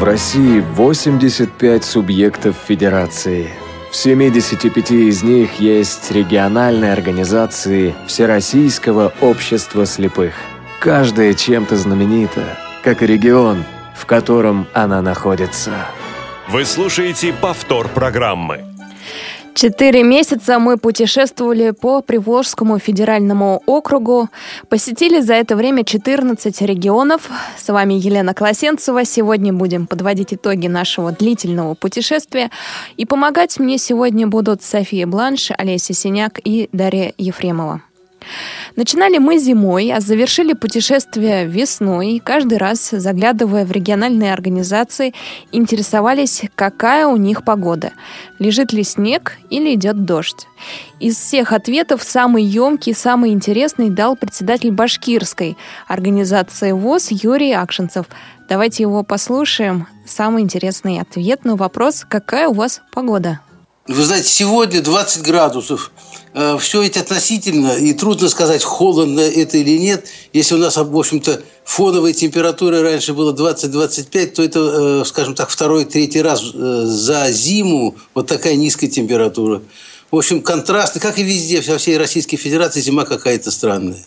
В России 85 субъектов федерации. В 75 из них есть региональные организации Всероссийского общества слепых. Каждая чем-то знаменита, как и регион, в котором она находится. Вы слушаете повтор программы. Четыре месяца мы путешествовали по Приволжскому федеральному округу, посетили за это время 14 регионов. С вами Елена Колосенцева. Сегодня будем подводить итоги нашего длительного путешествия. И помогать мне сегодня будут София Бланш, Олеся Синяк и Дарья Ефремова. Начинали мы зимой, а завершили путешествие весной. Каждый раз, заглядывая в региональные организации, интересовались, какая у них погода. Лежит ли снег или идет дождь. Из всех ответов самый емкий, самый интересный дал председатель Башкирской организации ВОЗ Юрий Акшинцев. Давайте его послушаем. Самый интересный ответ на вопрос, какая у вас погода? Вы знаете, сегодня 20 градусов. Э, Все это относительно, и трудно сказать, холодно это или нет. Если у нас, в общем-то, фоновой температуры раньше было 20-25, то это, э, скажем так, второй, третий раз э, за зиму вот такая низкая температура. В общем, контрасты, как и везде, во всей Российской Федерации, зима какая-то странная.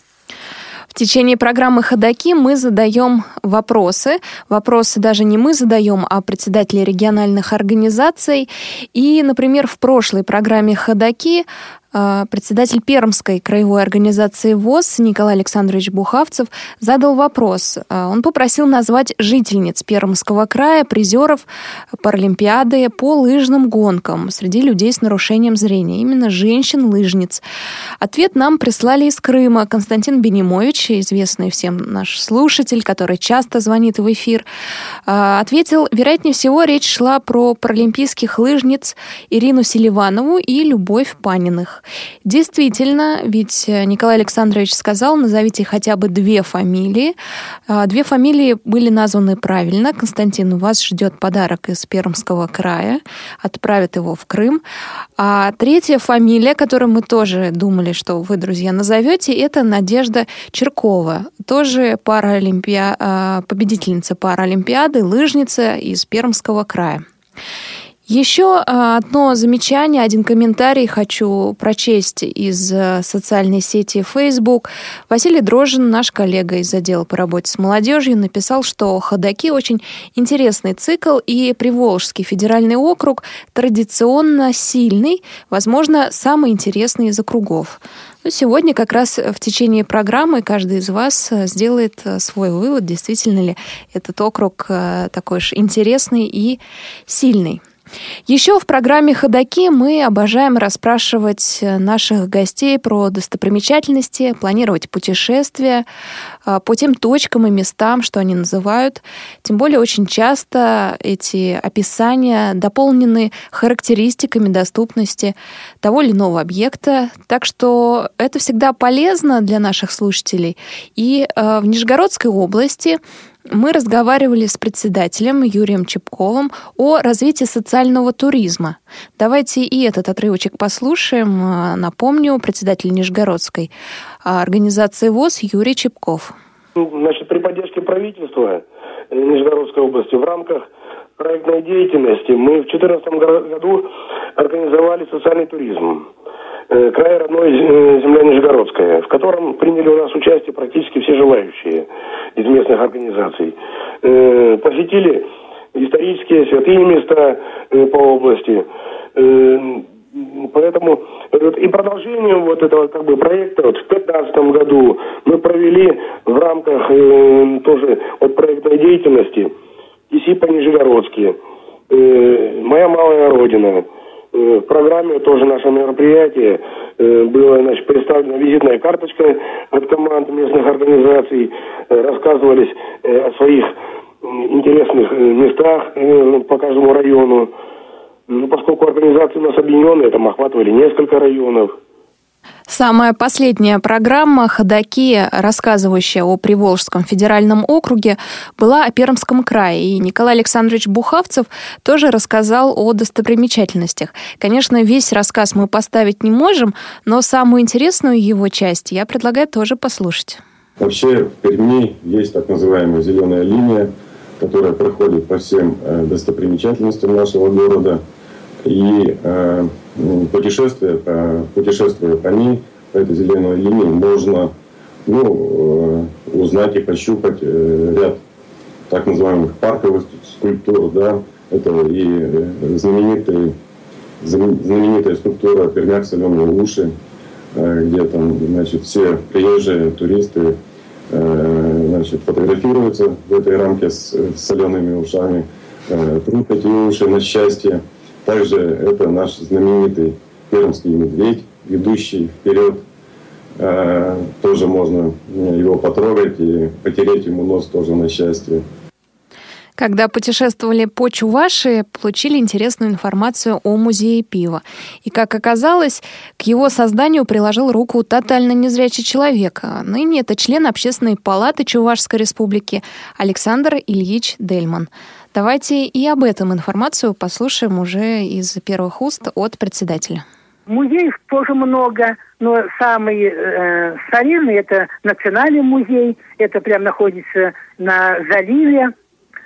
В течение программы «Ходоки» мы задаем вопросы. Вопросы даже не мы задаем, а председатели региональных организаций. И, например, в прошлой программе «Ходоки» председатель Пермской краевой организации ВОЗ Николай Александрович Бухавцев задал вопрос. А, он попросил назвать жительниц Пермского края, призеров Паралимпиады по лыжным гонкам среди людей с нарушением зрения. Именно женщин-лыжниц. Ответ нам прислали из Крыма. Константин Бенимович, известный всем наш слушатель, который часто звонит в эфир, а, ответил, вероятнее всего, речь шла про паралимпийских лыжниц Ирину Селиванову и Любовь Паниных. Действительно, ведь э, Николай Александрович сказал, назовите хотя бы две фамилии. А, две фамилии были названы правильно. Константин, у вас ждет подарок из Пермского края. Отправят его в Крым. А третья фамилия, которую мы тоже думали, что вы, друзья, назовете, это Надежда Черкова. Тоже паралимпиа... А, победительница Паралимпиады, лыжница из Пермского края. Еще а, одно замечание, один комментарий хочу прочесть из э, социальной сети Facebook. Василий Дрожин, наш коллега из отдела по работе с молодежью, написал, что «Ходоки» очень интересный цикл, и Приволжский федеральный округ традиционно сильный, возможно, самый интересный из округов. Но сегодня как раз в течение программы каждый из вас э, сделает э, свой вывод, действительно ли этот округ такой же интересный и сильный. Еще в программе «Ходоки» мы обожаем расспрашивать наших гостей про достопримечательности, планировать путешествия а, по тем точкам и местам, что они называют. Тем более очень часто эти описания дополнены характеристиками доступности того или иного объекта. Так что это всегда полезно для наших слушателей. И а, в Нижегородской области мы разговаривали с председателем Юрием Чепковым о развитии социального туризма. Давайте и этот отрывочек послушаем. А, напомню, председатель Нижегородской организации ВОЗ Юрий Чепков. Значит, при поддержке правительства Нижегородской области в рамках проектной деятельности мы в 2014 году организовали социальный туризм. Э, край родной э, земля Нижегородская, в котором приняли у нас участие практически все желающие из местных организаций. Э, посетили исторические святые места по области. Поэтому и продолжением вот этого как бы проекта вот в 2015 году мы провели в рамках тоже вот проектной деятельности ИСИПа Нижегородские, «Моя малая родина», в программе тоже наше мероприятие э, было значит, представлена визитная карточка от команд местных организаций, э, рассказывались о своих интересных местах по каждому району. Ну, поскольку организации у нас объединенные, там охватывали несколько районов – Самая последняя программа «Ходоки», рассказывающая о Приволжском федеральном округе, была о Пермском крае. И Николай Александрович Бухавцев тоже рассказал о достопримечательностях. Конечно, весь рассказ мы поставить не можем, но самую интересную его часть я предлагаю тоже послушать. Вообще в Перми есть так называемая зеленая линия, которая проходит по всем э, достопримечательностям нашего города. И э, путешествие, путешествуя по этой зеленой линии, можно ну, узнать и пощупать ряд так называемых парковых скульптур, да, это и знаменитый, знаменитая скульптура «Пермяк соленые уши», где там, значит, все приезжие туристы Э, значит, фотографируются в этой рамке с, солеными ушами, э, трут эти уши на счастье. Также это наш знаменитый пермский медведь, идущий вперед. Э, тоже можно его потрогать и потереть ему нос тоже на счастье. Когда путешествовали по Чувашии, получили интересную информацию о музее пива. И, как оказалось, к его созданию приложил руку тотально незрячий человек. А ныне это член Общественной палаты Чувашской республики Александр Ильич Дельман. Давайте и об этом информацию послушаем уже из первых уст от председателя. Музеев тоже много, но самый э, старинный это Национальный музей, это прям находится на заливе,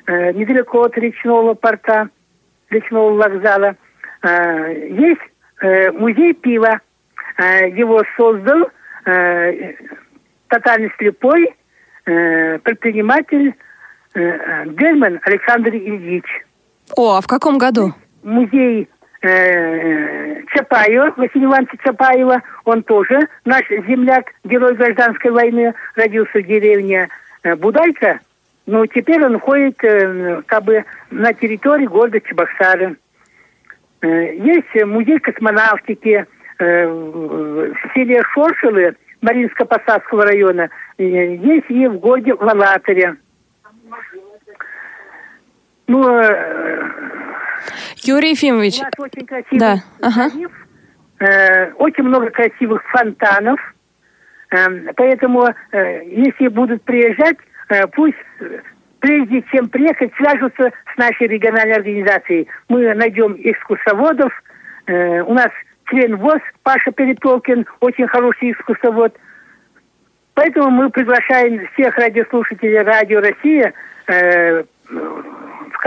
Э, недалеко от речного порта, речного вокзала, э, есть э, музей пива. Его создал тотально слепой предприниматель Гельман Александр Ильич. О, а в каком году? Музей э, Чапаева, Василия Ивановича Чапаева, он тоже наш земляк, герой гражданской войны, родился в деревне Будайка, ну, теперь он ходит э, как бы на территории города Чебоксары. Э, есть музей космонавтики э, в селе Шоршилы Маринско-Посадского района. Есть и в городе Валаторе. Ну, Юрий Ефимович. У нас очень красивый да. ага. очень много красивых фонтанов. Поэтому, если будут приезжать, Э, пусть прежде чем приехать, свяжутся с нашей региональной организацией. Мы найдем экскурсоводов. Э, у нас член ВОЗ Паша Перетолкин, очень хороший экскурсовод. Поэтому мы приглашаем всех радиослушателей Радио Россия э,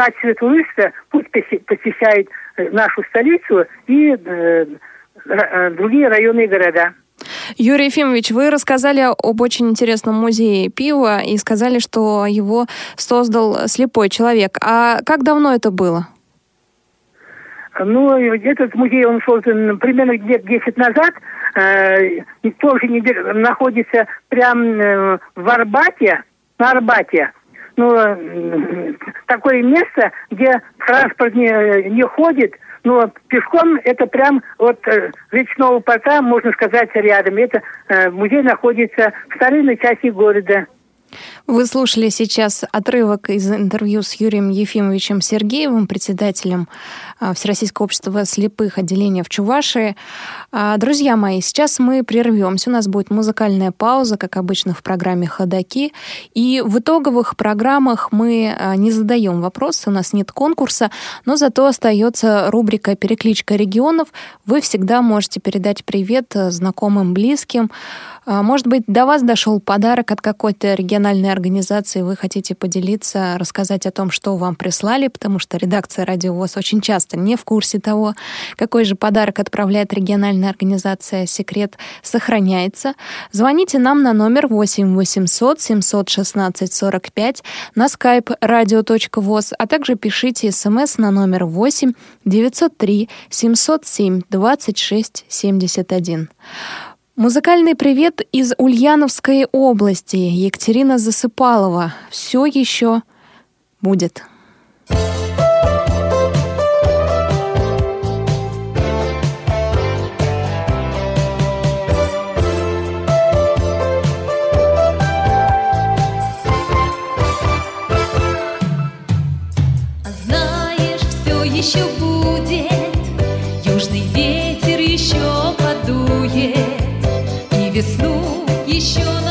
качестве туриста, пусть посещает нашу столицу и другие районные города. Юрий Ефимович, вы рассказали об очень интересном музее пива и сказали, что его создал слепой человек. А как давно это было? Ну, этот музей, он создан примерно лет 10 назад. Э, тоже находится прямо э, в Арбате, на Арбате. Ну, э, такое место, где транспорт не, не ходит, но пешком это прям от э, речного порта, можно сказать, рядом. Это э, музей находится в старинной части города. Вы слушали сейчас отрывок из интервью с Юрием Ефимовичем Сергеевым, председателем а, Всероссийского общества слепых отделения в Чувашии. А, друзья мои, сейчас мы прервемся. У нас будет музыкальная пауза, как обычно в программе «Ходоки». И в итоговых программах мы а, не задаем вопросы, у нас нет конкурса, но зато остается рубрика «Перекличка регионов». Вы всегда можете передать привет знакомым, близким, может быть, до вас дошел подарок от какой-то региональной организации, вы хотите поделиться, рассказать о том, что вам прислали, потому что редакция «Радио ВОЗ» очень часто не в курсе того, какой же подарок отправляет региональная организация «Секрет» сохраняется. Звоните нам на номер 8 800 716 45 на skype radio.voz, а также пишите смс на номер 8 903 707 26 71. Музыкальный привет из Ульяновской области. Екатерина Засыпалова. Все еще будет. Знаешь, все еще еще наколдует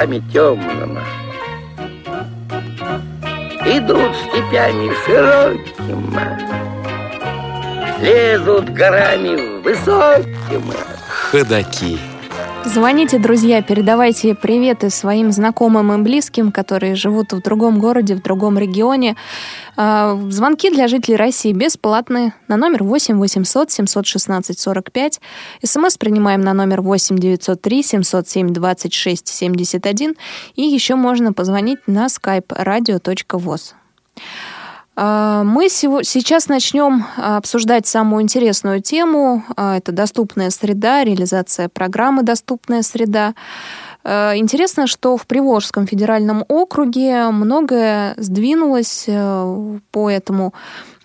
лесами темными, Идут степями широкими, Лезут горами высокими. Ходаки. Звоните, друзья, передавайте приветы своим знакомым и близким, которые живут в другом городе, в другом регионе. А, Звонки для жителей России бесплатные на номер 8 800 716 45. СМС принимаем на номер 8 903 707 26 71. И еще можно позвонить на skype radio.voz. А, Мы сейчас начнем обсуждать самую интересную тему. А, Это доступная среда, реализация программы «Доступная среда». А, Интересно, что в Приволжском федеральном округе многое сдвинулось э, по этому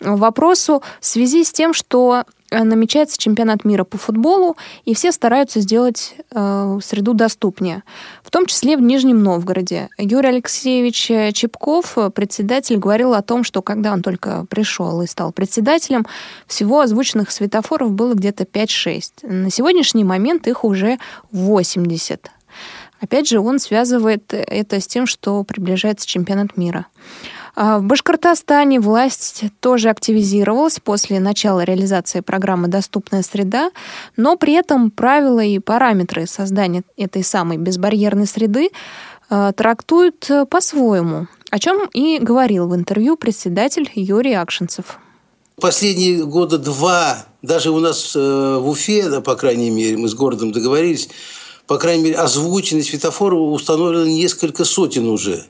вопросу в связи с тем, что намечается чемпионат мира по футболу, и все стараются сделать э, среду доступнее, в том числе в Нижнем Новгороде. Юрий Алексеевич э, Чепков, э, председатель, говорил о том, что когда он только пришел и стал председателем, всего озвученных светофоров было где-то 5-6. На сегодняшний момент их уже 80. Опять же, он связывает это с тем, что приближается чемпионат мира. А В Башкортостане власть тоже активизировалась после начала реализации программы «Доступная среда», но при этом правила и параметры создания этой самой безбарьерной среды э, трактуют э, по-своему, о чем и говорил в интервью председатель Юрий Акшинцев. Последние года два, даже у нас э, в Уфе, по крайней мере, мы с городом договорились, по крайней мере, озвученные светофоры установлено несколько сотен уже.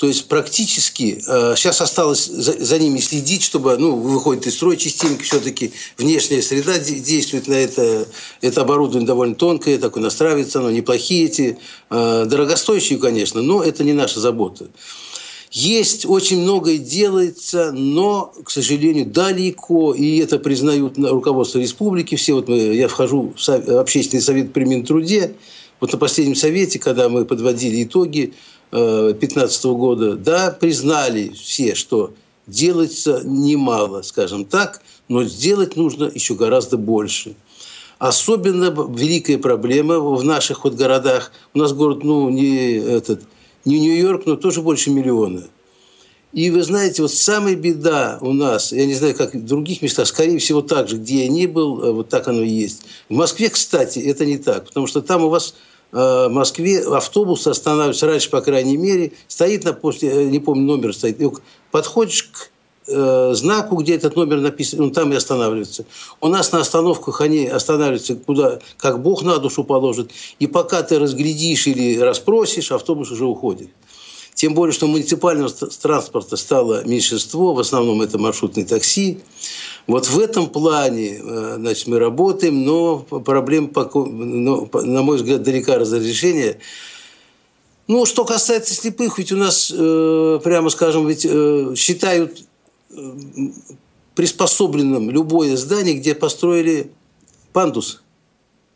То есть практически э, сейчас осталось за, за ними следить, чтобы, ну, выходит из строя частенько, все-таки внешняя среда де- действует на это. Это оборудование довольно тонкое, такое настраивается, оно неплохие эти, э, дорогостоящие, конечно, но это не наша забота. Есть очень многое делается, но, к сожалению, далеко, и это признают на- руководство республики. Все вот мы, я вхожу в общественный совет при Минтруде. Вот на последнем совете, когда мы подводили итоги 2015 года, да, признали все, что делается немало, скажем так, но сделать нужно еще гораздо больше. Особенно великая проблема в наших вот городах. У нас город, ну, не этот, не Нью-Йорк, но тоже больше миллиона. И вы знаете, вот самая беда у нас, я не знаю, как в других местах, скорее всего, так же, где я не был, э, вот так оно и есть. В Москве, кстати, это не так, потому что там у вас в Москве автобус останавливается раньше, по крайней мере, стоит на после, э, не помню, номер стоит, подходишь к э, знаку, где этот номер написан, он там и останавливается. У нас на остановках они останавливаются куда, как Бог на душу положит. И пока ты разглядишь или расспросишь, автобус уже уходит. Тем более, что муниципального транспорта стало меньшинство, в основном это маршрутные такси. Вот в этом плане э, значит, мы работаем, но но, на мой взгляд, далека разрешения. Ну, что касается слепых, ведь у нас, э, прямо скажем, ведь э, считают приспособленным любое здание, где построили пандус,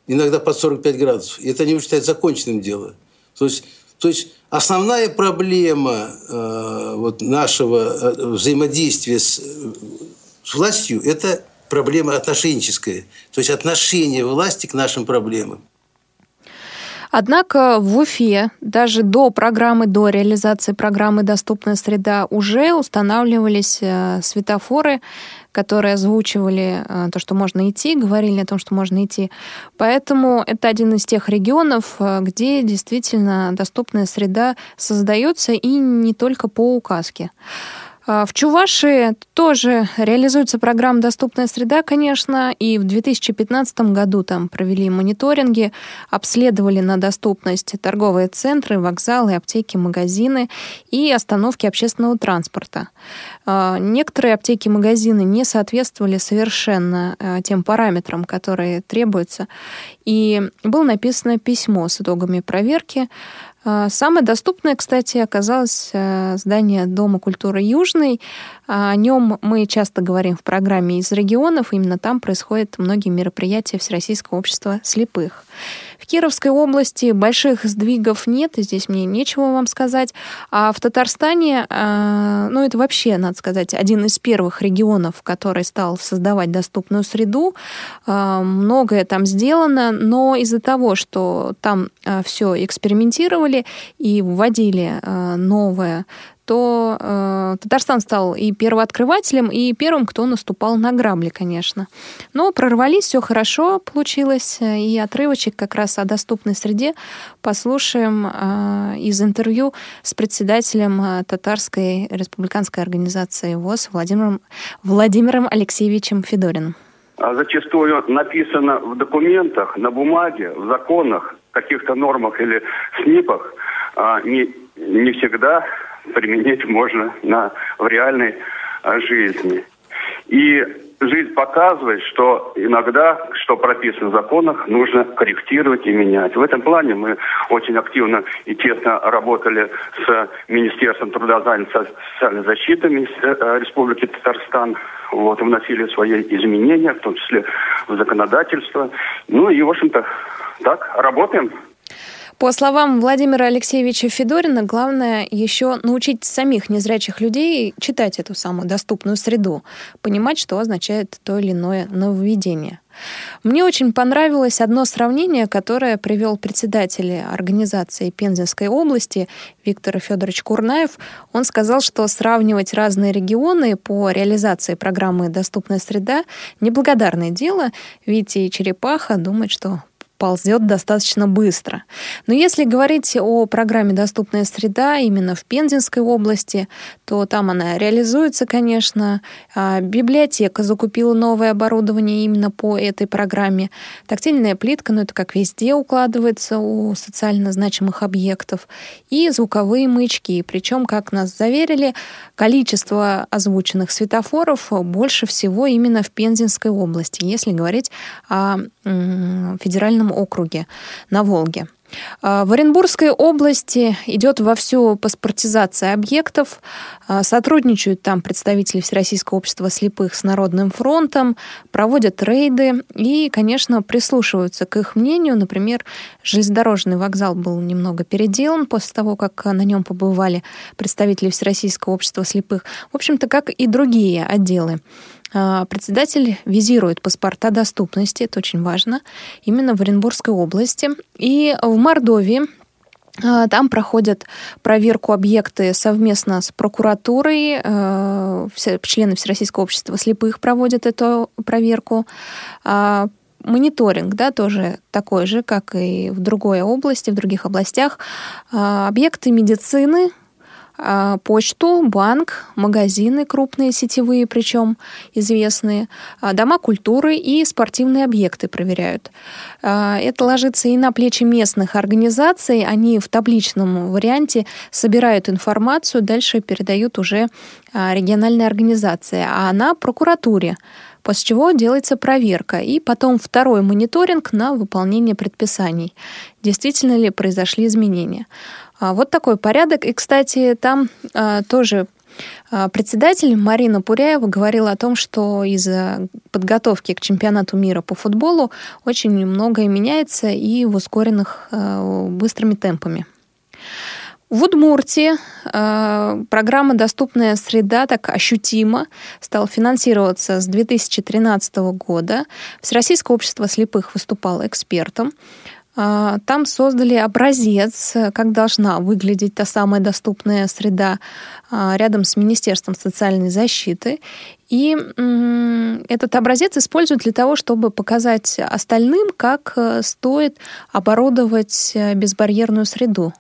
иногда под 45 градусов. И это не считают законченным дело. То есть, то есть основная проблема э, вот нашего взаимодействия с, с властью – это проблема отношенческая. То есть отношение власти к нашим проблемам. Однако в Уфе даже до программы, до реализации программы «Доступная среда» уже устанавливались э, светофоры, которые озвучивали э, то, что можно идти, говорили о том, что можно идти. Поэтому это один из тех регионов, э, где действительно доступная среда создается и не только по указке. А, в Чувашии тоже реализуется программа «Доступная среда», конечно, и в 2015 году там провели мониторинги, обследовали на доступность торговые центры, вокзалы, аптеки, магазины и остановки общественного транспорта. А, некоторые аптеки и магазины не соответствовали совершенно а, тем параметрам, которые требуются, и было написано письмо с итогами проверки. А, самое доступное, кстати, оказалось э, здание Дома культуры Южный. А, о нем мы часто говорим в программе из регионов. Именно там происходят многие мероприятия Всероссийского общества слепых. В Кировской области больших сдвигов нет, здесь мне нечего вам сказать. А в Татарстане, а, ну это вообще, надо сказать, один из первых регионов, который стал создавать доступную среду. Многое там сделано, но из-за того, что там все экспериментировали и вводили новое то э, Татарстан стал и первооткрывателем, и первым, кто наступал на грабли, конечно. Но прорвались, все хорошо получилось, и отрывочек как раз о доступной среде послушаем э, из интервью с председателем э, Татарской республиканской организации ВОЗ Владимиром, Владимиром Алексеевичем Федориным. А зачастую написано в документах, на бумаге, в законах, каких-то нормах или СНИПах, а не, не всегда применить можно на, в реальной а, жизни. И жизнь показывает, что иногда, что прописано в законах, нужно корректировать и менять. В этом плане мы очень активно и тесно работали с Министерством труда, занятости социальной защиты э, Республики Татарстан. Вот, вносили свои изменения, в том числе в законодательство. Ну и, в общем-то, так, работаем. По словам Владимира Алексеевича Федорина, главное еще научить самих незрячих людей читать эту самую доступную среду, понимать, что означает то или иное нововведение. Мне очень понравилось одно сравнение, которое привел председатель организации Пензенской области Виктор Федорович Курнаев. Он сказал, что сравнивать разные регионы по реализации программы «Доступная среда» — неблагодарное дело, ведь и черепаха думает, что ползет достаточно быстро. Но если говорить о программе «Доступная среда» именно в Пензенской области, то там она реализуется, конечно. А библиотека закупила новое оборудование именно по этой программе. Тактильная плитка, ну это как везде укладывается у социально значимых объектов. И звуковые маячки. Причем, как нас заверили, количество озвученных светофоров больше всего именно в Пензенской области, если говорить о федеральном округе на Волге. А, в Оренбургской области идет вовсю паспортизация объектов. А, сотрудничают там представители Всероссийского общества слепых с Народным фронтом, проводят рейды и, конечно, прислушиваются к их мнению. Например, железнодорожный вокзал был немного переделан после того, как на нем побывали представители Всероссийского общества слепых. В общем-то, как и другие отделы. А, председатель визирует паспорта доступности, это очень важно, именно в Оренбургской области. И в Мордовии а, там проходят проверку объекты совместно с прокуратурой. А, члены Всероссийского общества слепых проводят эту проверку. Мониторинг, да, тоже такой же, как и в другой области, в других областях. Объекты медицины, почту, банк, магазины крупные, сетевые причем, известные, а, дома культуры и спортивные объекты проверяют. А, это ложится и на плечи местных организаций. Они в табличном варианте собирают информацию, дальше передают уже региональной организации, а она прокуратуре после чего делается проверка и потом второй мониторинг на выполнение предписаний. Действительно ли произошли изменения. А, вот такой порядок. И, кстати, там а, тоже а, Председатель Марина Пуряева говорила о том, что из-за подготовки к чемпионату мира по футболу очень многое меняется и в ускоренных быстрыми темпами. В Удмуртии программа «Доступная среда» так ощутимо стала финансироваться с 2013 года. Всероссийское общество слепых выступало экспертом. Э, там создали образец, как должна выглядеть та самая доступная среда э, рядом с Министерством социальной защиты. И этот образец используют для того, чтобы показать остальным, как э, стоит оборудовать э, безбарьерную среду.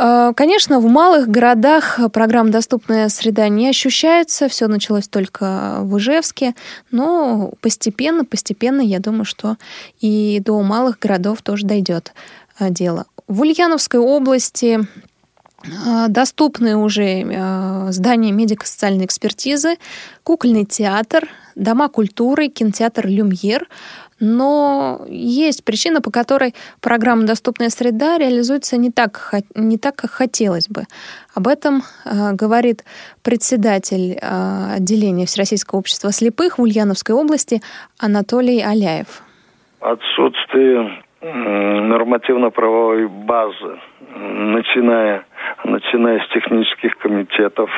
Э, конечно, в малых городах программа «Доступная среда» не ощущается. Все началось только в Ижевске. Но постепенно, постепенно, я думаю, что и до малых городов тоже дойдет э, дело. В Ульяновской области э, доступны уже здания медико-социальной экспертизы, кукольный театр, дома культуры, кинотеатр «Люмьер», но есть причина, по которой программа «Доступная среда» реализуется не так, не так как хотелось бы. Об этом э, говорит председатель э, отделения Всероссийского общества слепых в Ульяновской области Анатолий Аляев. Отсутствие нормативно-правовой базы, начиная, начиная с технических комитетов,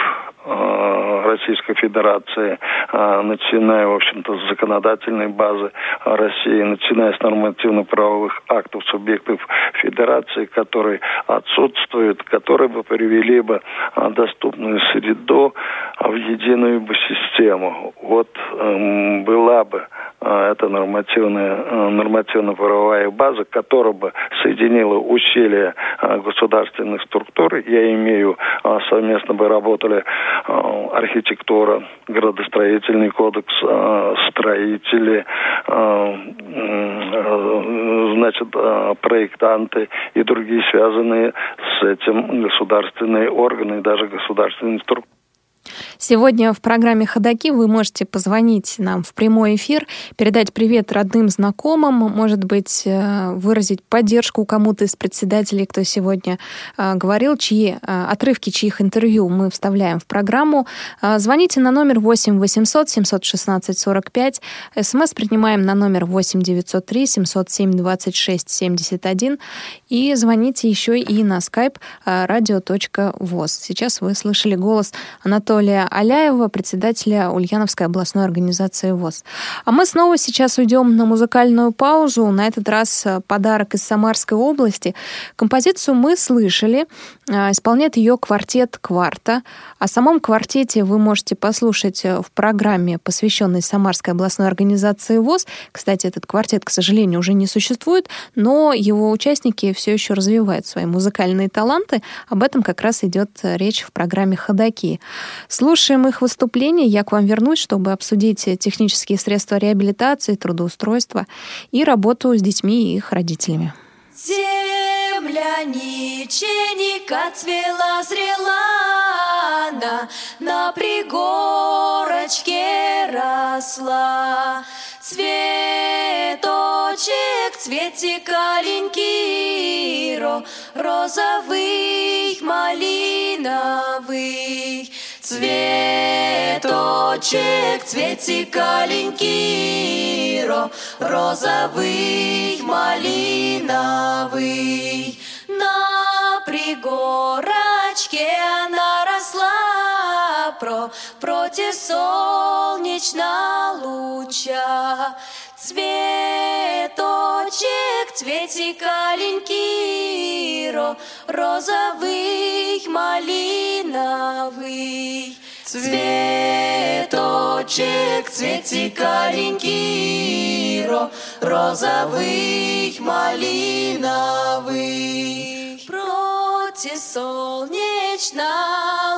Э, Российской Федерации, э, начиная, в общем-то, с законодательной базы России, начиная с нормативно-правовых актов субъектов Федерации, которые отсутствуют, которые бы привели бы э, доступную среду в единую бы систему. Вот эм, была бы эта нормативная, нормативно-правовая база, которая бы соединила усилия государственных структур. Я имею, совместно бы работали Э, архитектура, градостроительный кодекс, э, строители, э, значит, проектанты и другие связанные с этим государственные органы даже государственные структуры. Сегодня в программе «Ходоки» вы можете позвонить нам в прямой эфир, передать привет родным, знакомым, может быть, э, выразить поддержку кому-то из председателей, кто сегодня э, говорил, чьи э, отрывки чьих интервью мы вставляем в программу. Звоните на номер 8 800 716 45. СМС принимаем на номер 8 903 707 26 71. И звоните еще и на skype radio.voz. Сейчас вы слышали голос Анатолия Аляева, председателя Ульяновской областной организации ВОЗ. А мы снова сейчас уйдем на музыкальную паузу. На этот раз э, подарок из Самарской области. Композицию мы слышали. Э, исполняет ее квартет «Кварта». О самом квартете вы можете послушать э, в программе, посвященной Самарской областной организации ВОЗ. Кстати, этот квартет, к сожалению, уже не существует, но его участники все еще развивают свои музыкальные таланты. Об этом как раз идет речь в программе «Ходоки». Слушаем их выступления, я к вам вернусь, чтобы обсудить технические средства реабилитации, трудоустройства и работу с детьми и их родителями. Земля ниченика цвела, зрела она, на пригорочке росла. Цветочек, цветик аленький, розовый, малиновый. Цветочек, цветик аленький, розовый, малиновый. На пригорочке она росла про, против солнечного луча. Цветочек, цветик аленький, розовый, малиновый. Цветочек, цветик аленький, розовый, малиновый. Против свете солнечно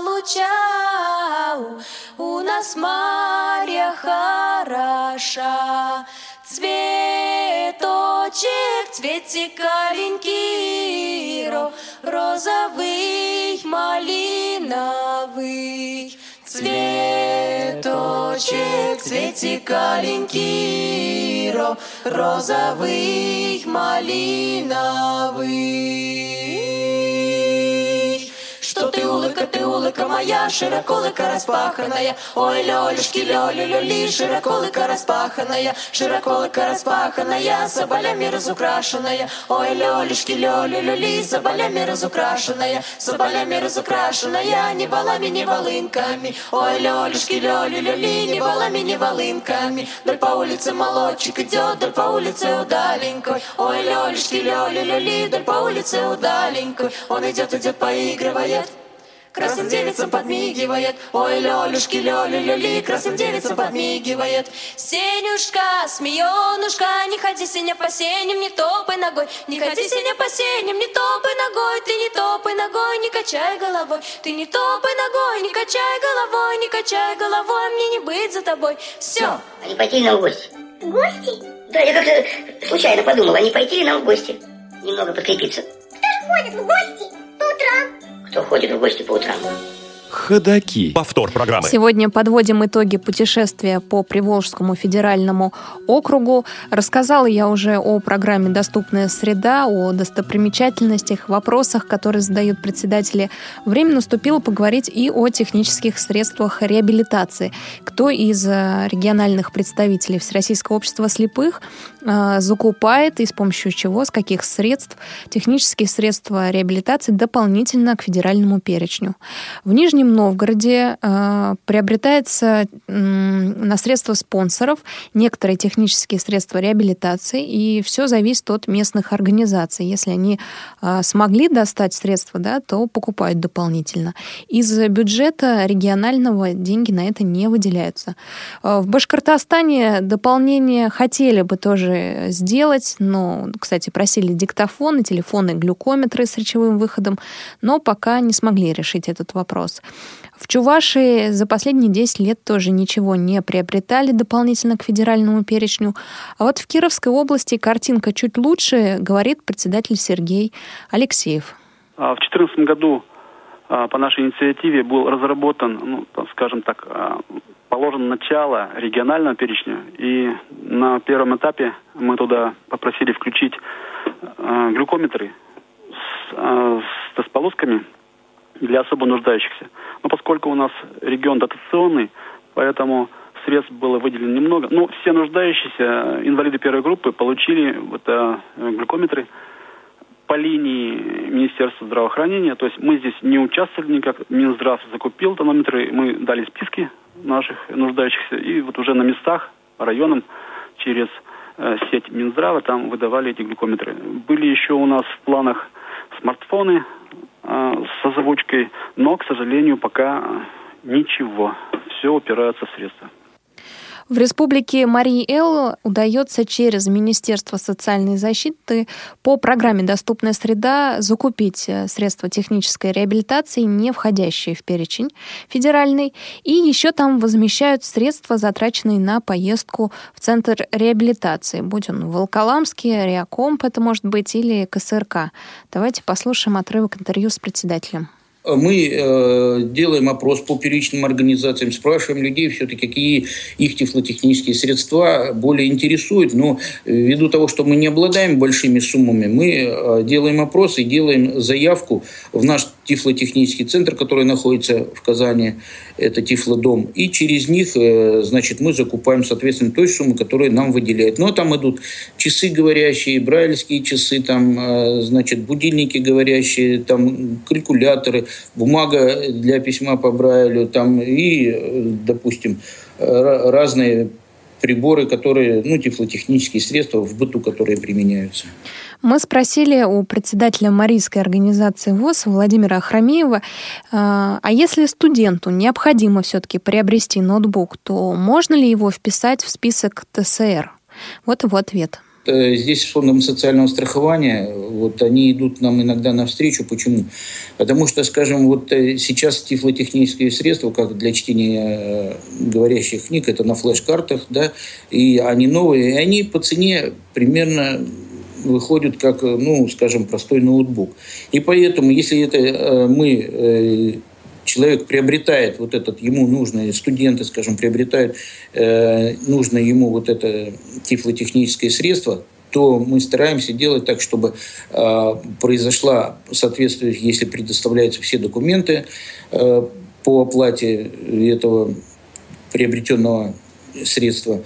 луча. У нас Марья хороша, цветочек, цветик аленький, розовый, малиновый. Цветочек, цветик аленький, розовый, малиновый. Что ты улыка моя, широколыка распаханная. Ой, лёлюшки, лёлю, люли, широколыка распаханная, широколыка распаханная, соболями разукрашенная. Ой, лёлюшки, лёлю, люли, соболями разукрашенная, соболями разукрашенная, ни балами, ни волынками. Ой, лёлюшки, лёлю, люли, ни балами, ни волынками. Даль по улице молодчик идет, даль по улице удаленькой. Ой, лёлюшки, лёлю, люли, даль по улице удаленькой. Он идет, идет, поигрывает. Красным девицам подмигивает Ой, лёлюшки, лёлю, люли Красным девицам подмигивает Сенюшка, смеёнушка Не ходи, Сеня, по сеням, не топай ногой Не ходи, Сеня, по сеням, не топай ногой Ты не топай ногой, не качай головой Ты не топай ногой, не качай головой Не качай головой, мне не быть за тобой Все. А не пойти нам в гости? В гости? Да, я как-то случайно подумала, а не пойти ли нам в гости? Немного подкрепиться. Кто ж ходит в гости по утрам? Кто ходит в гости по утрам? Ходаки. Повтор программы. Сегодня подводим итоги путешествия по Приволжскому федеральному округу. Рассказала я уже о программе «Доступная среда», о достопримечательностях, вопросах, которые задают председатели. Время наступило поговорить и о технических средствах реабилитации. Кто из э, региональных представителей Всероссийского общества слепых э, закупает и с помощью чего, с каких средств технические средства реабилитации дополнительно к федеральному перечню. В Нижнем Новгороде э, приобретается э, на средства спонсоров некоторые технические средства реабилитации, и все зависит от местных организаций. Если они э, смогли достать средства, да, то покупают дополнительно. Из бюджета регионального деньги на это не выделяются. Э, в Башкортостане дополнение хотели бы тоже сделать, но, кстати, просили диктофоны, телефоны, глюкометры с речевым выходом, но пока не смогли решить этот вопрос. В Чувашии за последние 10 лет тоже ничего не приобретали дополнительно к федеральному перечню. А вот в Кировской области картинка чуть лучше, говорит председатель Сергей Алексеев. А В 2014 году а, по нашей инициативе был разработан, ну, скажем так, а, положено начало регионального перечня. И на первом этапе мы туда попросили включить глюкометры с, с тест-полосками для особо нуждающихся. Но поскольку у нас регион дотационный, поэтому средств было выделено немного. Но все нуждающиеся инвалиды первой группы получили вот, э, глюкометры по линии Министерства здравоохранения. То есть мы здесь не участвовали никак. Минздрав закупил тонометры, мы дали списки наших нуждающихся. И вот уже на местах, по районам, через э, сеть Минздрава там выдавали эти глюкометры. Были еще у нас в планах смартфоны, Э, с озвучкой, но, к сожалению, пока ничего. Все упирается в средства. В республике Марии Эл удается через Министерство социальной защиты по программе «Доступная среда» закупить э, средства технической реабилитации, не входящие в перечень федеральный, и еще там возмещают средства, затраченные на поездку в Центр реабилитации, будь он в Волколамске, Реакомп это может быть, или КСРК. Давайте послушаем отрывок интервью с председателем мы э, делаем опрос по первичным организациям, спрашиваем людей все-таки, какие их тифлотехнические средства более интересуют. Но ввиду того, что мы не обладаем большими суммами, мы э, делаем опрос и делаем заявку в наш тифлотехнический центр, который находится в Казани, это Тифлодом, и через них, э, значит, мы закупаем, соответственно, той суммы, которую нам выделяют. Но там идут часы говорящие, брайлевские часы, там, э, значит, будильники говорящие, там, калькуляторы, бумага для письма по Брайлю, там, и, допустим, разные приборы, которые, ну, тифлотехнические средства в быту, которые применяются. Мы спросили у председателя Марийской организации ВОЗ Владимира Ахрамеева, а, а если студенту необходимо все-таки приобрести ноутбук, то можно ли его вписать в список ТСР? Вот его ответ. Э, здесь с фондом социального страхования, вот они идут нам иногда навстречу. Почему? Потому что, скажем, вот э, сейчас тифлотехнические средства, как для чтения э, говорящих книг, это на флеш-картах, да, и они новые, и они по цене примерно выходят как, ну, скажем, простой ноутбук. И поэтому, если это мы человек приобретает вот этот, ему нужное, студенты, скажем, приобретают э, нужное ему вот это тифлотехническое средство, то мы стараемся делать так, чтобы э, произошла соответствие, если предоставляются все документы э, по оплате этого приобретенного средства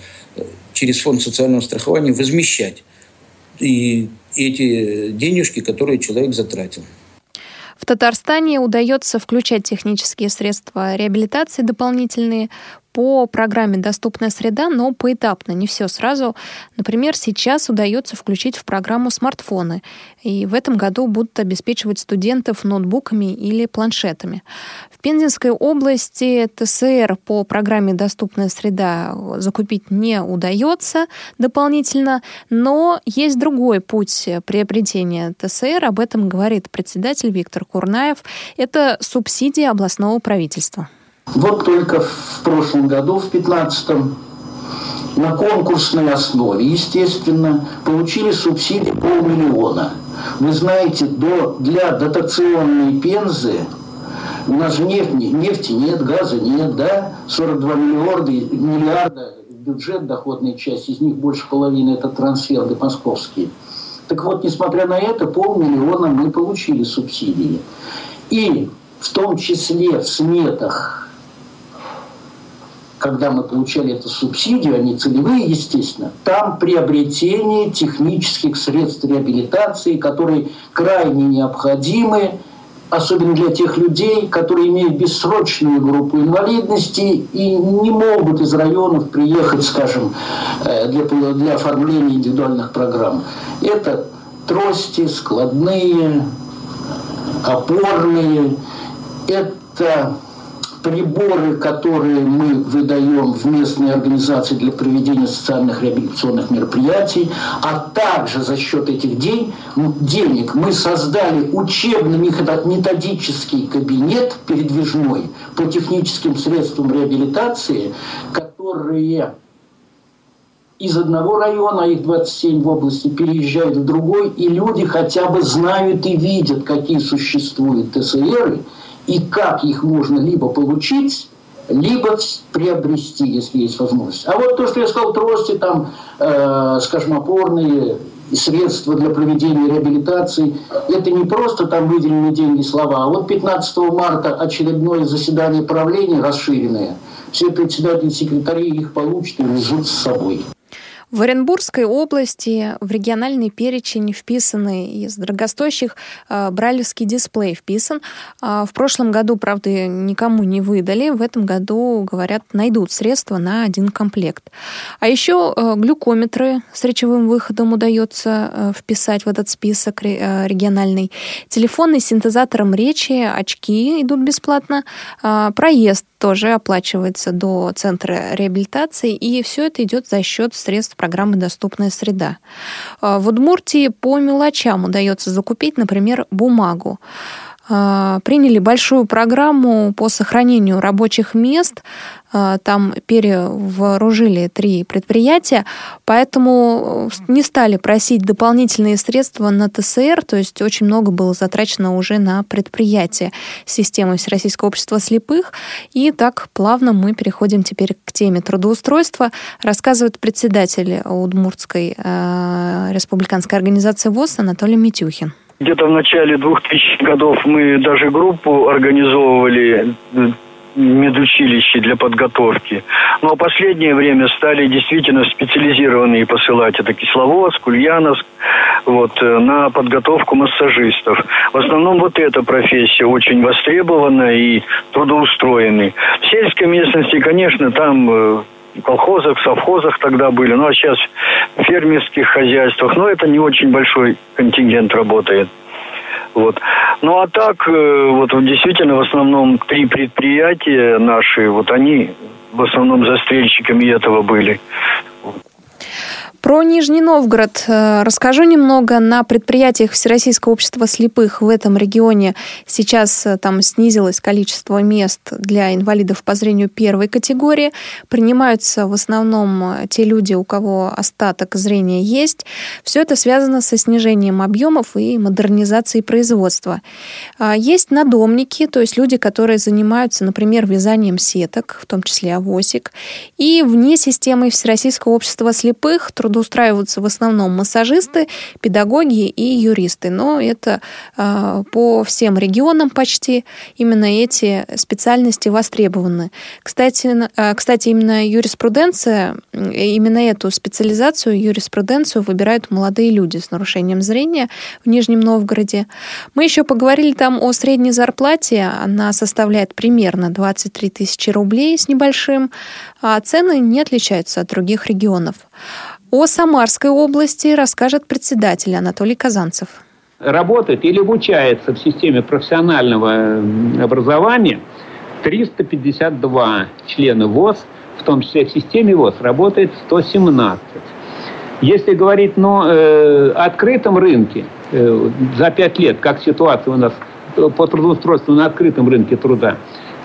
через фонд социального страхования возмещать и эти денежки, которые человек затратил. Татарстане удается включать технические средства реабилитации дополнительные по программе «Доступная среда», но поэтапно, не все сразу. Например, сейчас удается включить в программу смартфоны, и в этом году будут обеспечивать студентов ноутбуками или планшетами. В Пензенской области ТСР по программе «Доступная среда» закупить не удается дополнительно, но есть другой путь приобретения ТСР, об этом говорит председатель Виктор Курнаев. Это субсидия областного правительства. Вот только в прошлом году, в 2015 на конкурсной основе, естественно, получили субсидии полмиллиона. Вы знаете, до, для дотационной пензы у нас же нефть, нефти нет, газа нет, да? 42 миллиарда, миллиарда бюджет, доходная часть, из них больше половины это трансферы московские. Так вот, несмотря на это, полмиллиона мы получили субсидии. И в том числе в сметах когда мы получали эту субсидию, они целевые, естественно, там приобретение технических средств реабилитации, которые крайне необходимы, особенно для тех людей, которые имеют бессрочную группу инвалидности и не могут из районов приехать, скажем, э, для, для оформления индивидуальных программ. Это трости, складные, опорные, это приборы, которые мы выдаем в местные организации для проведения социальных реабилитационных мероприятий, а также за счет этих денег мы создали учебно-методический кабинет передвижной по техническим средствам реабилитации, которые из одного района, их 27 в области, переезжают в другой, и люди хотя бы знают и видят, какие существуют ТСРы – и как их можно либо получить, либо приобрести, если есть возможность. А вот то, что я сказал, трости, там, э, скажем, опорные средства для проведения реабилитации, это не просто там выделенные деньги, слова, а вот 15 марта очередное заседание правления расширенное, все председатели, секретари их получат и везут с собой. В Оренбургской области в региональный перечень вписаны из дорогостоящих э, брайлевский дисплей вписан. Э, в прошлом году, правда, никому не выдали. В этом году, говорят, найдут средства на один комплект. А еще э, глюкометры с речевым выходом удается вписать в этот список региональный. Телефонный синтезатором речи, очки идут бесплатно. Проезд тоже оплачивается до центра реабилитации, и все это идет за счет средств программы «Доступная среда». А, в Удмуртии по мелочам удается закупить, например, бумагу. А, приняли большую программу по сохранению рабочих мест. А, там перевооружили три предприятия, поэтому не стали просить дополнительные средства на ТСР, то есть очень много было затрачено уже на предприятие системы Всероссийского общества слепых. И так плавно мы переходим теперь к теме трудоустройства. Рассказывает председатель Удмуртской э, республиканской организации ВОЗ Анатолий Митюхин. Где-то в начале 2000-х годов мы даже группу организовывали медучилище для подготовки. Но в последнее время стали действительно специализированные посылать. Это Кисловодск, Ульяновск, вот, э, на подготовку массажистов. В основном вот эта профессия очень востребована и трудоустроены. В сельской местности, конечно, там э, колхозах, совхозах тогда были, ну а сейчас в фермерских хозяйствах, но это не очень большой контингент работает. Вот. Ну а так, э, вот действительно в основном три предприятия наши, вот они в основном застрельщиками этого были. Про Нижний Новгород э, расскажу немного. На предприятиях Всероссийского общества слепых в этом регионе сейчас э, там снизилось количество мест для инвалидов по зрению первой категории. Принимаются в основном э, те люди, у кого остаток зрения есть. Все это связано со снижением объемов и модернизацией производства. Есть надомники, то есть люди, которые занимаются, например, вязанием сеток, в том числе авосик. И вне системы Всероссийского общества слепых трудоустраиваются в основном массажисты, педагоги и юристы. Но это э, по всем регионам почти именно эти специальности востребованы. Кстати, э, кстати, именно юриспруденция, именно эту специализацию, юриспруденцию выбирают молодые люди с нарушением зрения в Нижнем Новгороде. Мы еще поговорили там о средней зарплате. Она составляет примерно 23 тысячи рублей с небольшим, а цены не отличаются от других регионов. О Самарской области расскажет председатель Анатолий Казанцев. Работает или обучается в системе профессионального образования 352 члена ВОЗ, в том числе в системе ВОЗ работает 117. Если говорить ну, э, открытом рынке, э, за 5 лет, как ситуация у нас по трудоустройству на открытом рынке труда,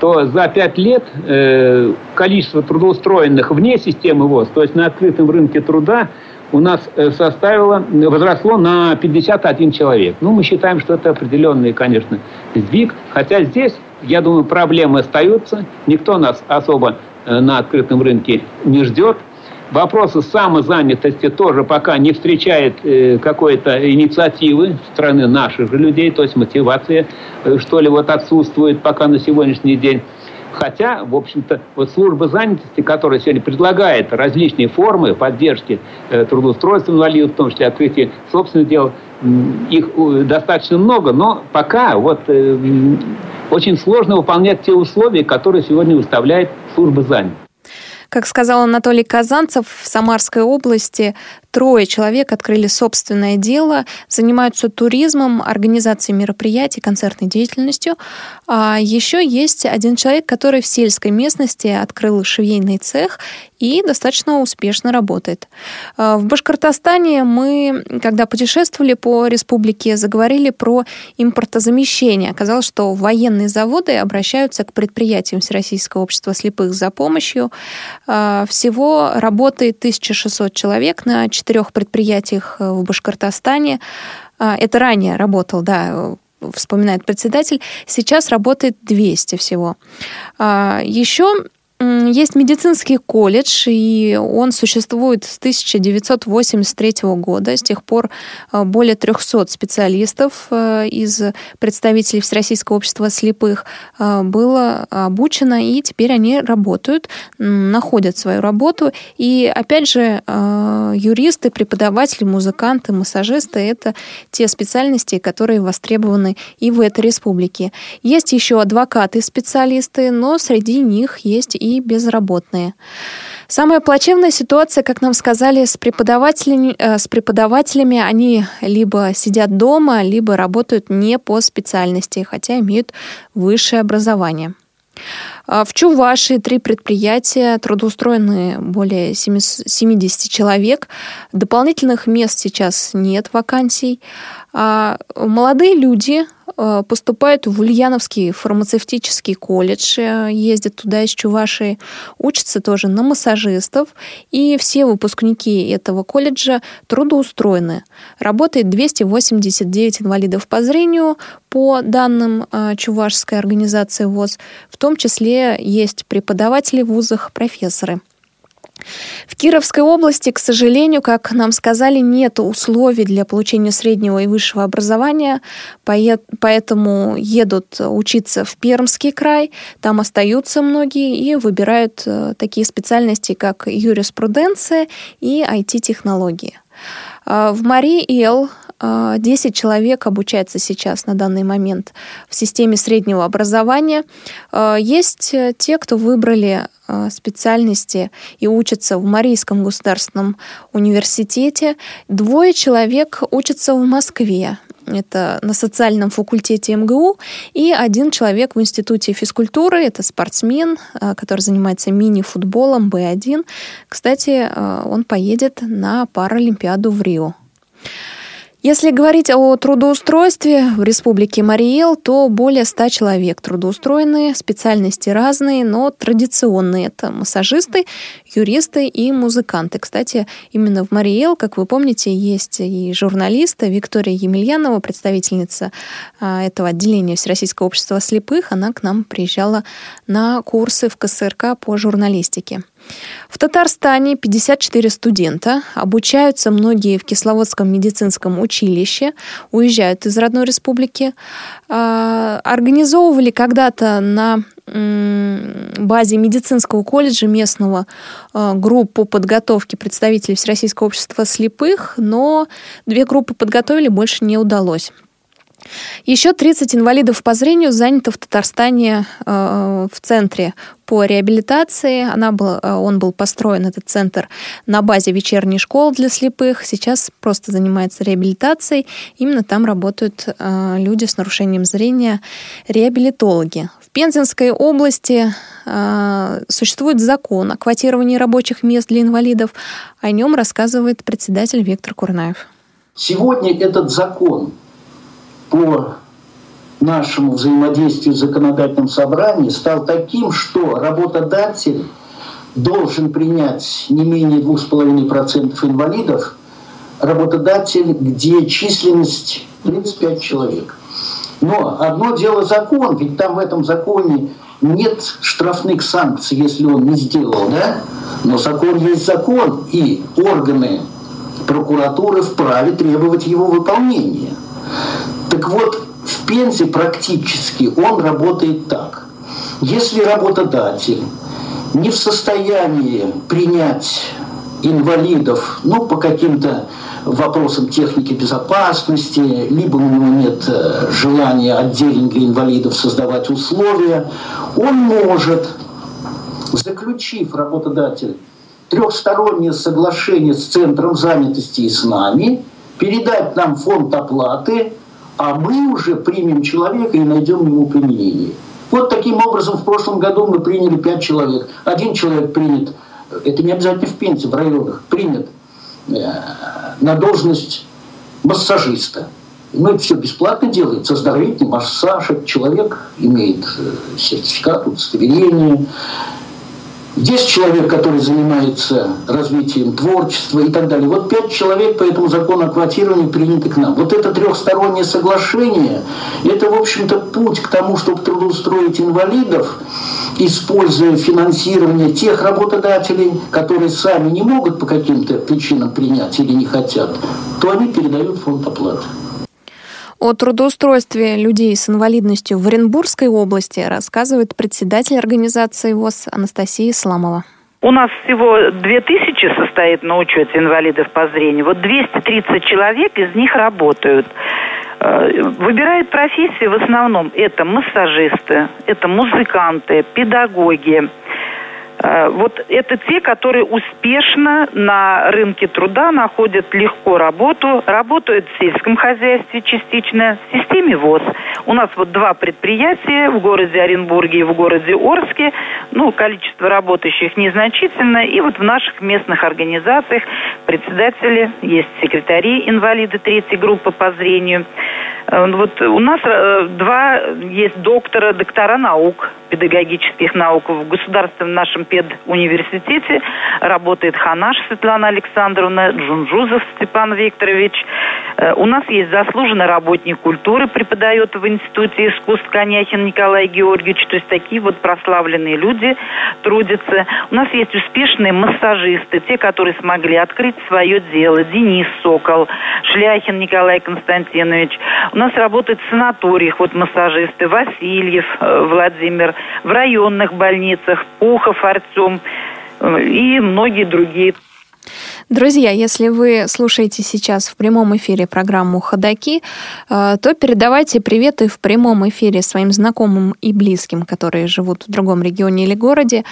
то за пять лет э, количество трудоустроенных вне системы ВОЗ, то есть на открытом рынке труда, у нас э, составило, возросло на 51 человек. Ну, мы считаем, что это определенный, конечно, сдвиг. Хотя здесь, я думаю, проблемы остаются. Никто нас особо э, на открытом рынке не ждет. Вопросы самозанятости тоже пока не встречает э, какой-то инициативы страны наших же людей, то есть мотивация, э, что ли, вот отсутствует пока на сегодняшний день. Хотя, в общем-то, вот служба занятости, которая сегодня предлагает различные формы поддержки э, трудоустройства инвалидов, в том числе открытие собственных дел, их э, достаточно много, но пока вот э, очень сложно выполнять те условия, которые сегодня выставляет служба занятости. Как сказал Анатолий Казанцев, в Самарской области трое человек открыли собственное дело, занимаются туризмом, организацией мероприятий, концертной деятельностью. А еще есть один человек, который в сельской местности открыл швейный цех и достаточно успешно работает. А, в Башкортостане мы, когда путешествовали по республике, заговорили про импортозамещение. Оказалось, что военные заводы обращаются к предприятиям Всероссийского общества слепых за помощью. А, всего работает 1600 человек на четырех предприятиях э, в Башкортостане. А, это ранее работал, да, вспоминает председатель. Сейчас работает 200 всего. Еще есть медицинский колледж, и он существует с 1983 года. С тех пор э, более 300 специалистов э, из представителей Всероссийского общества слепых э, было обучено, и теперь они работают, находят свою работу. И опять же, юристы, преподаватели, музыканты, массажисты – это те специальности, которые востребованы и в этой республике. Есть еще адвокаты-специалисты, но среди них есть и безработные. Самая плачевная ситуация, как нам сказали, с преподавателями, э, с преподавателями. Они либо сидят дома, либо работают не по специальности, хотя имеют высшее образование. А в Чувашии три предприятия, трудоустроены более 70 человек. Дополнительных мест сейчас нет, вакансий. А молодые люди Э, поступают в Ульяновский фармацевтический колледж, э, ездят туда из Чувашии, учатся тоже на массажистов, и все выпускники этого колледжа трудоустроены. Работает 289 инвалидов по зрению, по данным э, Чувашской организации ВОЗ, в том числе есть преподаватели в вузах, профессоры. В Кировской области, к сожалению, как нам сказали, нет условий для получения среднего и высшего образования, поэтому едут учиться в Пермский край, там остаются многие и выбирают э, такие специальности, как юриспруденция и IT-технологии. А, в Марии-Эл 10 человек обучается сейчас на данный момент в системе среднего образования. А, есть э, те, кто выбрали а, специальности и учатся в Марийском государственном университете. Двое человек учатся в Москве. это на социальном факультете МГУ, и один человек в Институте физкультуры, это спортсмен, который занимается мини-футболом Б1. Кстати, он поедет на Паралимпиаду в Рио. Если говорить о трудоустройстве в Республике Мариэл, то более 100 человек трудоустроены, специальности разные, но традиционные. Это массажисты, юристы и музыканты. Кстати, именно в Мариэл, как вы помните, есть и журналист Виктория Емельянова, представительница а, этого отделения Всероссийского общества слепых. Она к нам приезжала на курсы в КСРК по журналистике. В Татарстане 54 студента, обучаются многие в Кисловодском медицинском училище, уезжают из родной республики. А, организовывали когда-то на базе медицинского колледжа местного а, группу подготовки представителей Всероссийского общества слепых, но две группы подготовили, больше не удалось. Еще 30 инвалидов по зрению занято в Татарстане э, в центре по реабилитации. Она был, э, он был построен, этот центр, на базе вечерней школы для слепых. Сейчас просто занимается реабилитацией. Именно там работают э, люди с нарушением зрения, реабилитологи. В Пензенской области э, существует закон о квотировании рабочих мест для инвалидов. О нем рассказывает председатель Виктор Курнаев. Сегодня этот закон по нашему взаимодействию в законодательном собрании стал таким, что работодатель должен принять не менее 2,5% инвалидов, работодатель, где численность 35 человек. Но одно дело закон, ведь там в этом законе нет штрафных санкций, если он не сделал, да? Но закон есть закон, и органы прокуратуры вправе требовать его выполнения. Так вот, в Пензе практически он работает так. Если работодатель не в состоянии принять инвалидов, ну, по каким-то вопросам техники безопасности, либо у него нет э, желания отдельно для инвалидов создавать условия, он может, заключив работодатель трехстороннее соглашение с Центром занятости и с нами, передать нам фонд оплаты а мы уже примем человека и найдем ему применение. Вот таким образом в прошлом году мы приняли пять человек. Один человек принят, это не обязательно в Пензе, в районах, принят э, на должность массажиста. Это все бесплатно делается, оздоровительный массаж. Этот человек имеет э, сертификат, удостоверение, есть человек, который занимается развитием творчества и так далее. Вот пять человек по этому закону о квотировании приняты к нам. Вот это трехстороннее соглашение, это, в общем-то, путь к тому, чтобы трудоустроить инвалидов, используя финансирование тех работодателей, которые сами не могут по каким-то причинам принять или не хотят, то они передают фонд оплаты. О трудоустройстве людей с инвалидностью в Оренбургской области рассказывает председатель организации ВОЗ Анастасия Исламова. У нас всего 2000 состоит на учете инвалидов по зрению. Вот 230 человек из них работают. Э, выбирают профессии в основном это массажисты, это музыканты, педагоги, вот это те, которые успешно на рынке труда находят легко работу, работают в сельском хозяйстве частично, в системе ВОЗ. У нас вот два предприятия в городе Оренбурге и в городе Орске. Ну, количество работающих незначительно. И вот в наших местных организациях председатели, есть секретари инвалиды третьей группы по зрению. Э, вот у нас э, два есть доктора, доктора наук, педагогических наук в государственном нашем педуниверситете. Работает Ханаш Светлана Александровна, Джунжузов Степан Викторович. Э, у нас есть заслуженный работник культуры, преподает в Институте искусств Коняхин Николай Георгиевич. То есть такие вот прославленные люди трудятся. У нас есть успешные массажисты, те, которые смогли открыть свое дело. Денис Сокол, Шляхин Николай Константинович. У нас работают в санаториях вот массажисты Васильев э, Владимир, в районных больницах Пухов Артем э, и многие другие. Друзья, если вы слушаете сейчас в прямом эфире программу «Ходоки», э, то передавайте приветы в прямом эфире своим знакомым и близким, которые живут в другом регионе или городе.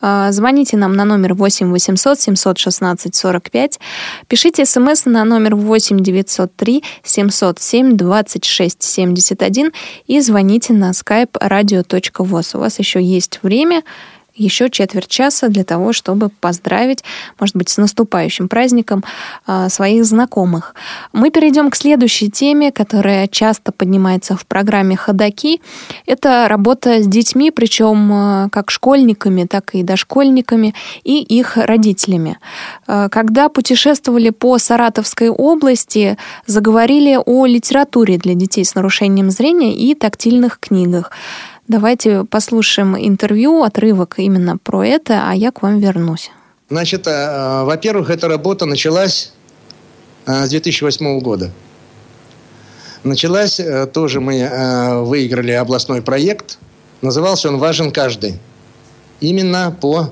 А, звоните нам на номер 8 800 716 45. Пишите смс на номер 8 903 707 26 71 и звоните на skype radio.voz. У вас еще есть время еще четверть часа для того, чтобы поздравить, может быть, с наступающим праздником а, своих знакомых. Мы перейдем к следующей теме, которая часто поднимается в программе «Ходоки». Это работа с детьми, причем а, как школьниками, так и дошкольниками и их родителями. А, когда путешествовали по Саратовской области, заговорили о литературе для детей с нарушением зрения и тактильных книгах. Давайте послушаем интервью, отрывок именно про это, а я к вам вернусь. Значит, э, во-первых, эта работа началась э, с 2008 года. Началась э, тоже мы э, выиграли областной проект. Назывался он «Важен каждый». Именно по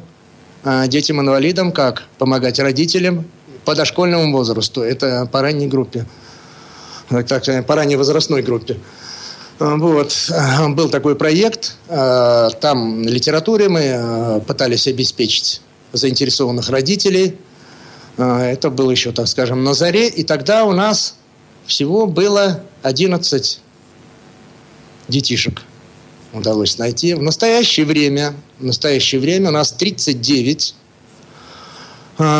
э, детям-инвалидам, как помогать родителям по дошкольному возрасту. Это по ранней группе. Так, по ранней возрастной группе. Э, вот. Э, был такой проект. Э, там литературе мы пытались обеспечить заинтересованных родителей. Это было еще, так скажем, на заре. И тогда у нас всего было 11 детишек удалось найти. В настоящее время, в настоящее время у нас 39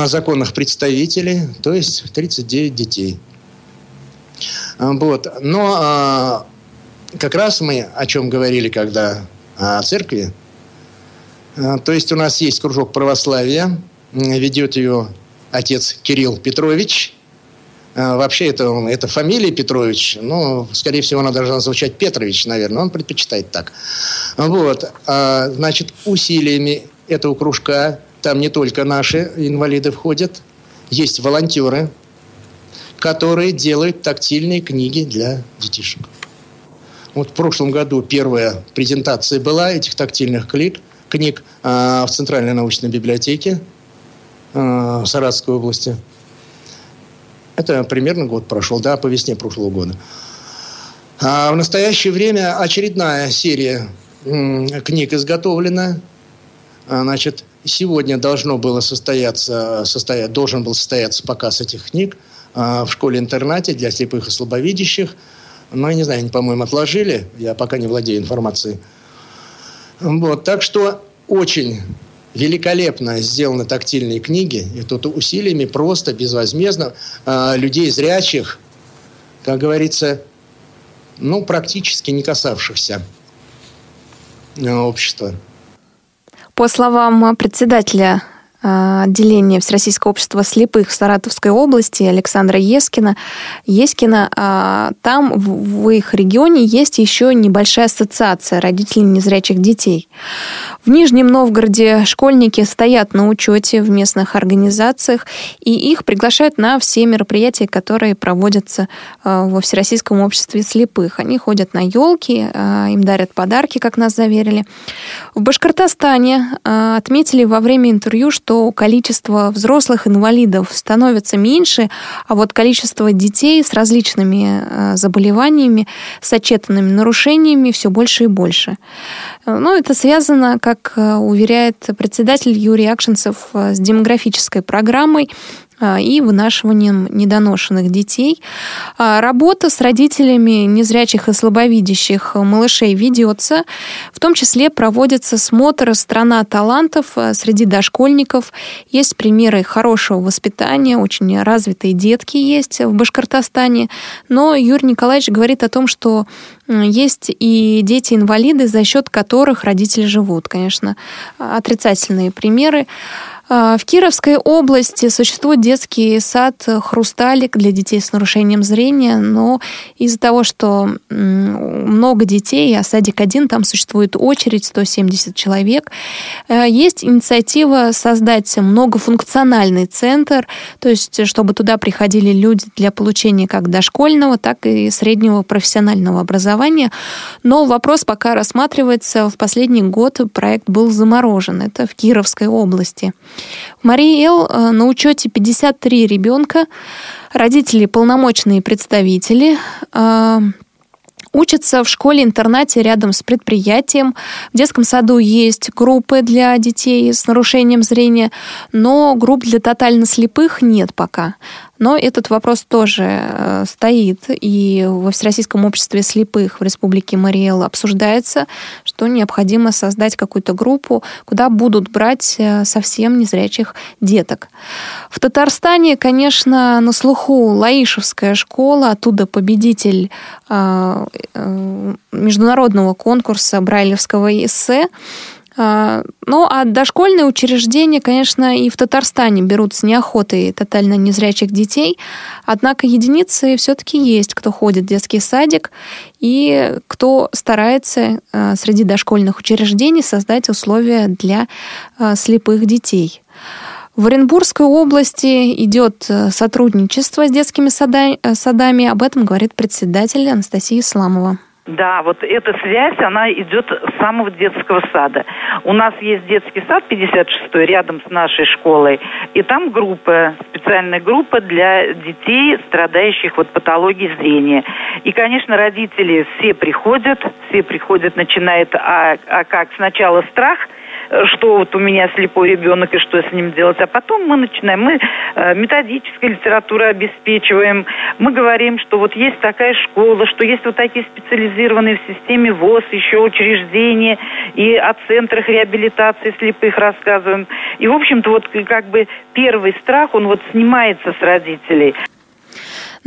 законных представителей, то есть 39 детей. Вот. Но как раз мы о чем говорили, когда о церкви. А, то есть у нас есть кружок православия, ведет ее отец Кирилл Петрович. А, вообще это, это фамилия Петрович, но, скорее всего, она должна звучать Петрович, наверное. Он предпочитает так. Вот. А, значит, усилиями этого кружка, там не только наши инвалиды входят, есть волонтеры, которые делают тактильные книги для детишек. Вот в прошлом году первая презентация была этих тактильных книг, книг э, в Центральной научной библиотеке э, Саратовской области. Это примерно год прошел, да, по весне прошлого года. А в настоящее время очередная серия э, книг изготовлена. А, значит, сегодня должно было состояться, состоять, должен был состояться показ этих книг в школе-интернате для слепых и слабовидящих – но, я не знаю, они, по-моему, отложили. Я пока не владею информацией. Вот, так что очень великолепно сделаны тактильные книги. И тут усилиями просто, безвозмездно э, людей зрячих, как говорится, ну, практически не касавшихся э, общества. По словам председателя а, отделения Всероссийского общества слепых в Саратовской области Александра Ескина. Ескина, а, там в их регионе есть еще небольшая ассоциация родителей незрячих детей. В Нижнем Новгороде школьники стоят на учете в местных организациях, и их приглашают на все мероприятия, которые проводятся а, во Всероссийском обществе слепых. Они ходят на елки, им дарят подарки, как нас заверили. В Башкортостане отметили во время интервью, что что количество взрослых инвалидов становится меньше, а вот количество детей с различными э, заболеваниями, с отчетанными нарушениями все больше и больше. Э, ну, это связано, как э, уверяет председатель Юрий Акшинцев, с демографической программой, и вынашиванием недоношенных детей. А, работа с родителями незрячих и слабовидящих малышей ведется. В том числе проводится смотр «Страна талантов» а, среди дошкольников. Есть примеры хорошего воспитания, очень развитые детки есть в Башкортостане. Но Юрий Николаевич говорит о том, что есть и дети-инвалиды, за счет которых родители живут. Конечно, отрицательные примеры. А, в Кировской области существует детский сад «Хрусталик» для детей с нарушением зрения, но из-за того, что много детей, а садик один, там существует очередь, 170 человек, э, есть инициатива создать многофункциональный центр, то есть чтобы туда приходили люди для получения как дошкольного, так и среднего профессионального образования. Но вопрос пока рассматривается. В последний год проект был заморожен. Это в Кировской области. Марии Эл э, на учете 53 ребенка, родители полномочные представители. Э, учатся в школе-интернате рядом с предприятием. В детском саду есть группы для детей с нарушением зрения, но групп для тотально слепых нет пока. Но этот вопрос тоже э, стоит, и во Всероссийском обществе слепых в Республике Мариэл обсуждается, что необходимо создать какую-то группу, куда будут брать э, совсем незрячих деток. В Татарстане, конечно, на слуху Лаишевская школа, оттуда победитель э, международного конкурса Брайлевского эссе, ну, а дошкольные учреждения, конечно, и в Татарстане берут с неохотой тотально незрячих детей, однако единицы все-таки есть, кто ходит в детский садик и кто старается а, среди дошкольных учреждений создать условия для а, слепых детей. В Оренбургской области идет сотрудничество с детскими садами. Об этом говорит председатель Анастасия Исламова. Да, вот эта связь, она идет с самого детского сада. У нас есть детский сад 56 рядом с нашей школой, и там группа, специальная группа для детей, страдающих вот патологией зрения. И, конечно, родители все приходят, все приходят, начинает, а, а как сначала страх – что вот у меня слепой ребенок и что с ним делать. А потом мы начинаем, мы э, методической литературой обеспечиваем, мы говорим, что вот есть такая школа, что есть вот такие специализированные в системе ВОЗ еще учреждения, и о центрах реабилитации слепых рассказываем. И, в общем-то, вот как бы первый страх, он вот снимается с родителей.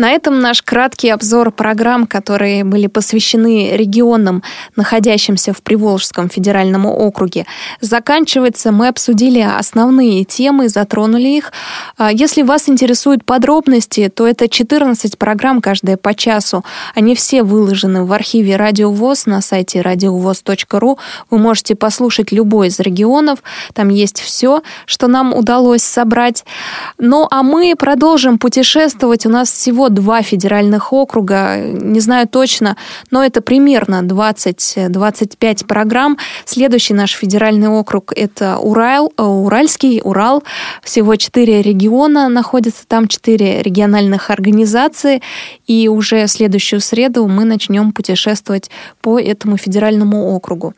На этом наш краткий обзор программ, которые были посвящены регионам, находящимся в Приволжском федеральном округе, заканчивается. Мы обсудили основные темы, затронули их. А если вас интересуют подробности, то это 14 программ, каждая по часу. Они все выложены в архиве Радио ВОЗ на сайте радиовоз.ру. Вы можете послушать любой из регионов. Там есть все, что нам удалось собрать. Ну, а мы продолжим путешествовать. У нас всего всего два федеральных округа, не знаю точно, но это примерно 20-25 программ. Следующий наш федеральный округ – это Урал, э, Уральский, Урал. Всего четыре региона находятся там, четыре региональных организации. И уже следующую среду мы начнем путешествовать по этому федеральному округу.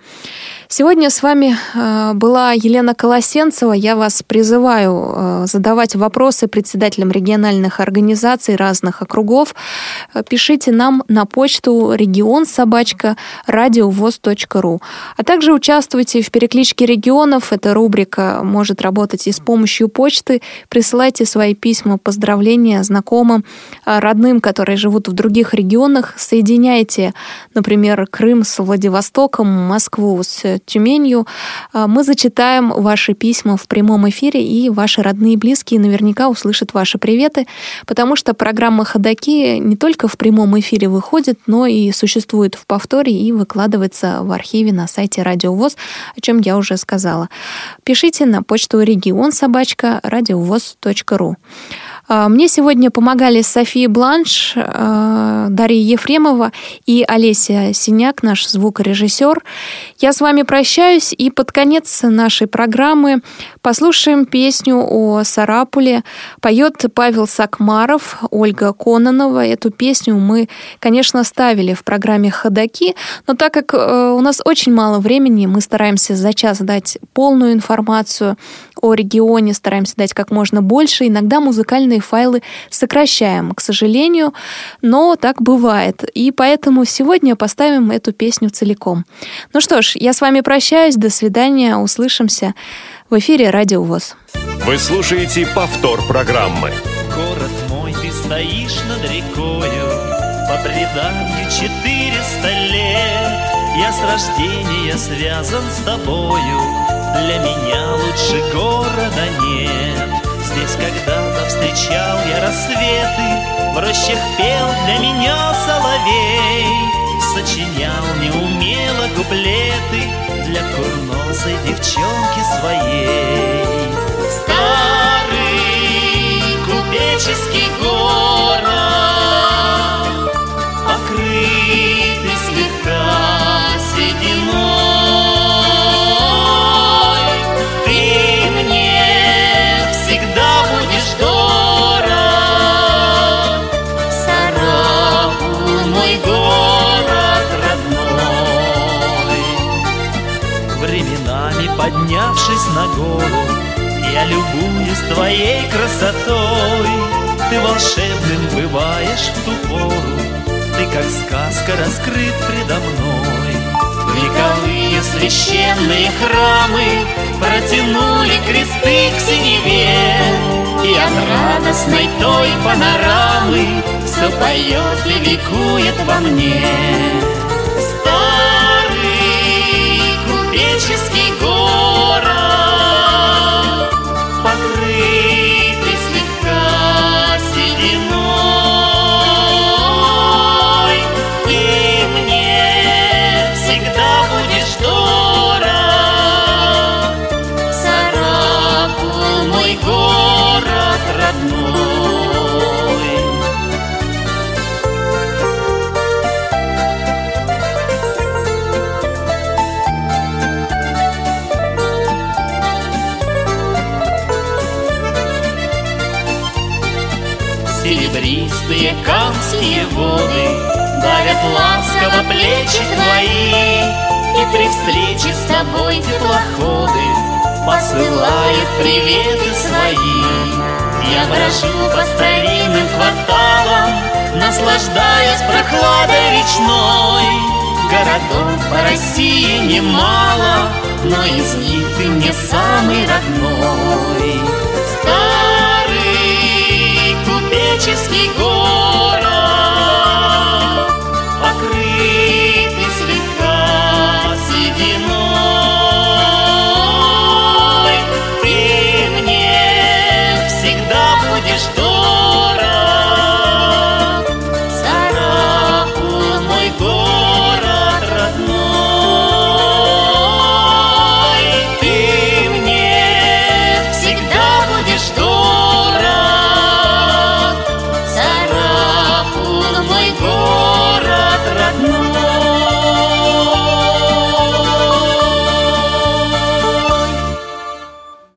Сегодня с вами э, была Елена Колосенцева. Я вас призываю э, задавать вопросы председателям региональных организаций разных округов. Пишите нам на почту регион собачка радиовоз.ру. А также участвуйте в перекличке регионов. Эта рубрика может работать и с помощью почты. Присылайте свои письма, поздравления знакомым, родным, которые живут в других регионах. Соединяйте, например, Крым с Владивостоком, Москву с Тюменью. А, мы зачитаем ваши письма в прямом эфире, и ваши родные и близкие наверняка услышат ваши приветы, потому что программа «Ходоки» не только в прямом эфире выходит, но и существует в повторе и выкладывается в архиве на сайте Радио ВОЗ, о чем я уже сказала. Пишите на почту регион собачка радиовоз.ру. А, мне сегодня помогали София Бланш, а, Дарья Ефремова и Олеся Синяк, наш звукорежиссер. Я с вами прощаюсь и под конец нашей программы послушаем песню о Сарапуле. Поет Павел Сакмаров, Ольга Кононова. Эту песню мы, конечно, ставили в программе «Ходоки», но так как э, у нас очень мало времени, мы стараемся за час дать полную информацию о регионе, стараемся дать как можно больше. Иногда музыкальные файлы сокращаем, к сожалению, но так бывает. И поэтому сегодня поставим эту песню целиком. Ну что ж, я с вами прощаюсь. До свидания. Услышимся в эфире Радио ВОЗ. Вы слушаете повтор программы. Город мой, ты стоишь над рекою, По преданию четыреста лет. Я с рождения связан с тобою, Для меня лучше города нет. Здесь когда-то встречал я рассветы, В рощах пел для меня соловей, Сочинял неумело куплеты Для курносой девчонки своей Старый купеческий город Покрытый слегка сединой поднявшись на гору, Я любуюсь твоей красотой. Ты волшебным бываешь в ту пору, Ты как сказка раскрыт предо мной. Вековые священные храмы Протянули кресты к синеве, И от радостной той панорамы Все поет и ликует во мне. Старый купеческий город, плечи твои. И при встрече с тобой теплоходы Посылают приветы свои. Я брожу по старинным кварталам Наслаждаясь прохладой речной. Городов по России немало Но из них ты мне самый родной. Старый купеческий город.